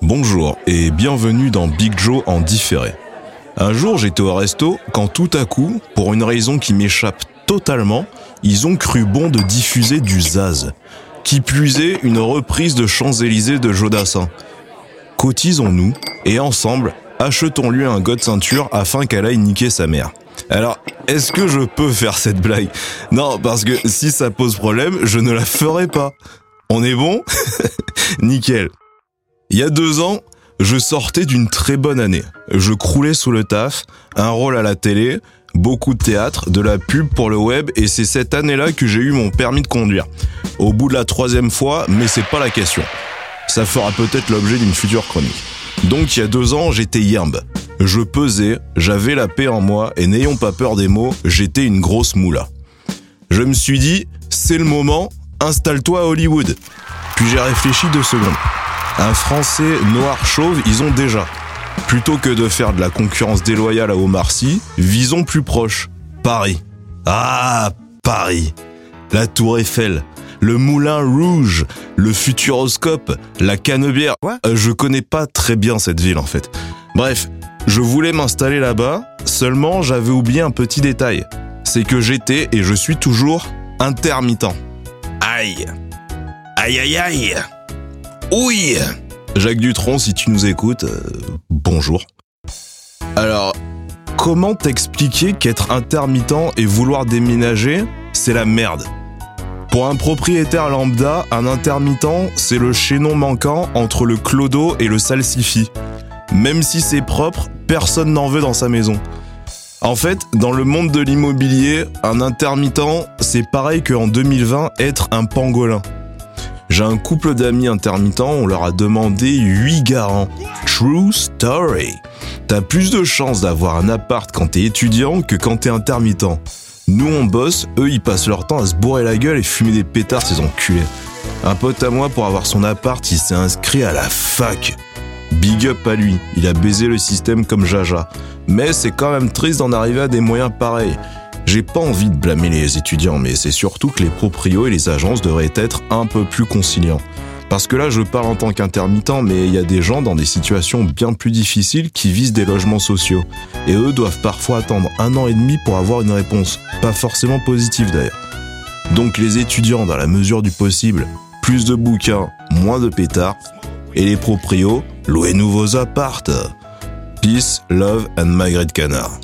Bonjour et bienvenue dans Big Joe en différé. Un jour, j'étais au resto quand tout à coup, pour une raison qui m'échappe totalement, ils ont cru bon de diffuser du Zaz, qui puisait une reprise de Champs-Élysées de Jodassin. Cotisons-nous et ensemble, achetons-lui un god ceinture afin qu'elle aille niquer sa mère. Alors, est-ce que je peux faire cette blague? Non, parce que si ça pose problème, je ne la ferai pas. On est bon Nickel. Il y a deux ans, je sortais d'une très bonne année. Je croulais sous le taf, un rôle à la télé, beaucoup de théâtre, de la pub pour le web, et c'est cette année-là que j'ai eu mon permis de conduire. Au bout de la troisième fois, mais c'est pas la question. Ça fera peut-être l'objet d'une future chronique. Donc il y a deux ans, j'étais yimbe. Je pesais, j'avais la paix en moi, et n'ayons pas peur des mots, j'étais une grosse moula. Je me suis dit, c'est le moment, installe-toi à Hollywood. Puis j'ai réfléchi deux secondes. Un Français noir chauve, ils ont déjà. Plutôt que de faire de la concurrence déloyale à Omar Sy, visons plus proche. Paris. Ah, Paris. La Tour Eiffel, le Moulin Rouge, le Futuroscope, la Canebière. Euh, je connais pas très bien cette ville en fait. Bref, je voulais m'installer là-bas, seulement j'avais oublié un petit détail. C'est que j'étais et je suis toujours intermittent. Aïe. Aïe aïe aïe. Jacques Dutronc, si tu nous écoutes, euh, bonjour. Alors, comment t'expliquer qu'être intermittent et vouloir déménager, c'est la merde? Pour un propriétaire lambda, un intermittent, c'est le chaînon manquant entre le clodo et le salsifis. Même si c'est propre, personne n'en veut dans sa maison. En fait, dans le monde de l'immobilier, un intermittent, c'est pareil qu'en 2020 être un pangolin. J'ai un couple d'amis intermittents, on leur a demandé 8 garants. True story. T'as plus de chances d'avoir un appart quand t'es étudiant que quand t'es intermittent. Nous on bosse, eux ils passent leur temps à se bourrer la gueule et fumer des pétards ces enculés. Un pote à moi pour avoir son appart, il s'est inscrit à la fac. Big up à lui, il a baisé le système comme Jaja. Mais c'est quand même triste d'en arriver à des moyens pareils. J'ai pas envie de blâmer les étudiants, mais c'est surtout que les proprios et les agences devraient être un peu plus conciliants. Parce que là, je parle en tant qu'intermittent, mais il y a des gens dans des situations bien plus difficiles qui visent des logements sociaux. Et eux doivent parfois attendre un an et demi pour avoir une réponse. Pas forcément positive d'ailleurs. Donc les étudiants, dans la mesure du possible, plus de bouquins, moins de pétards et les proprios, louez nouveaux appartes. Peace, love and Margaret Canard.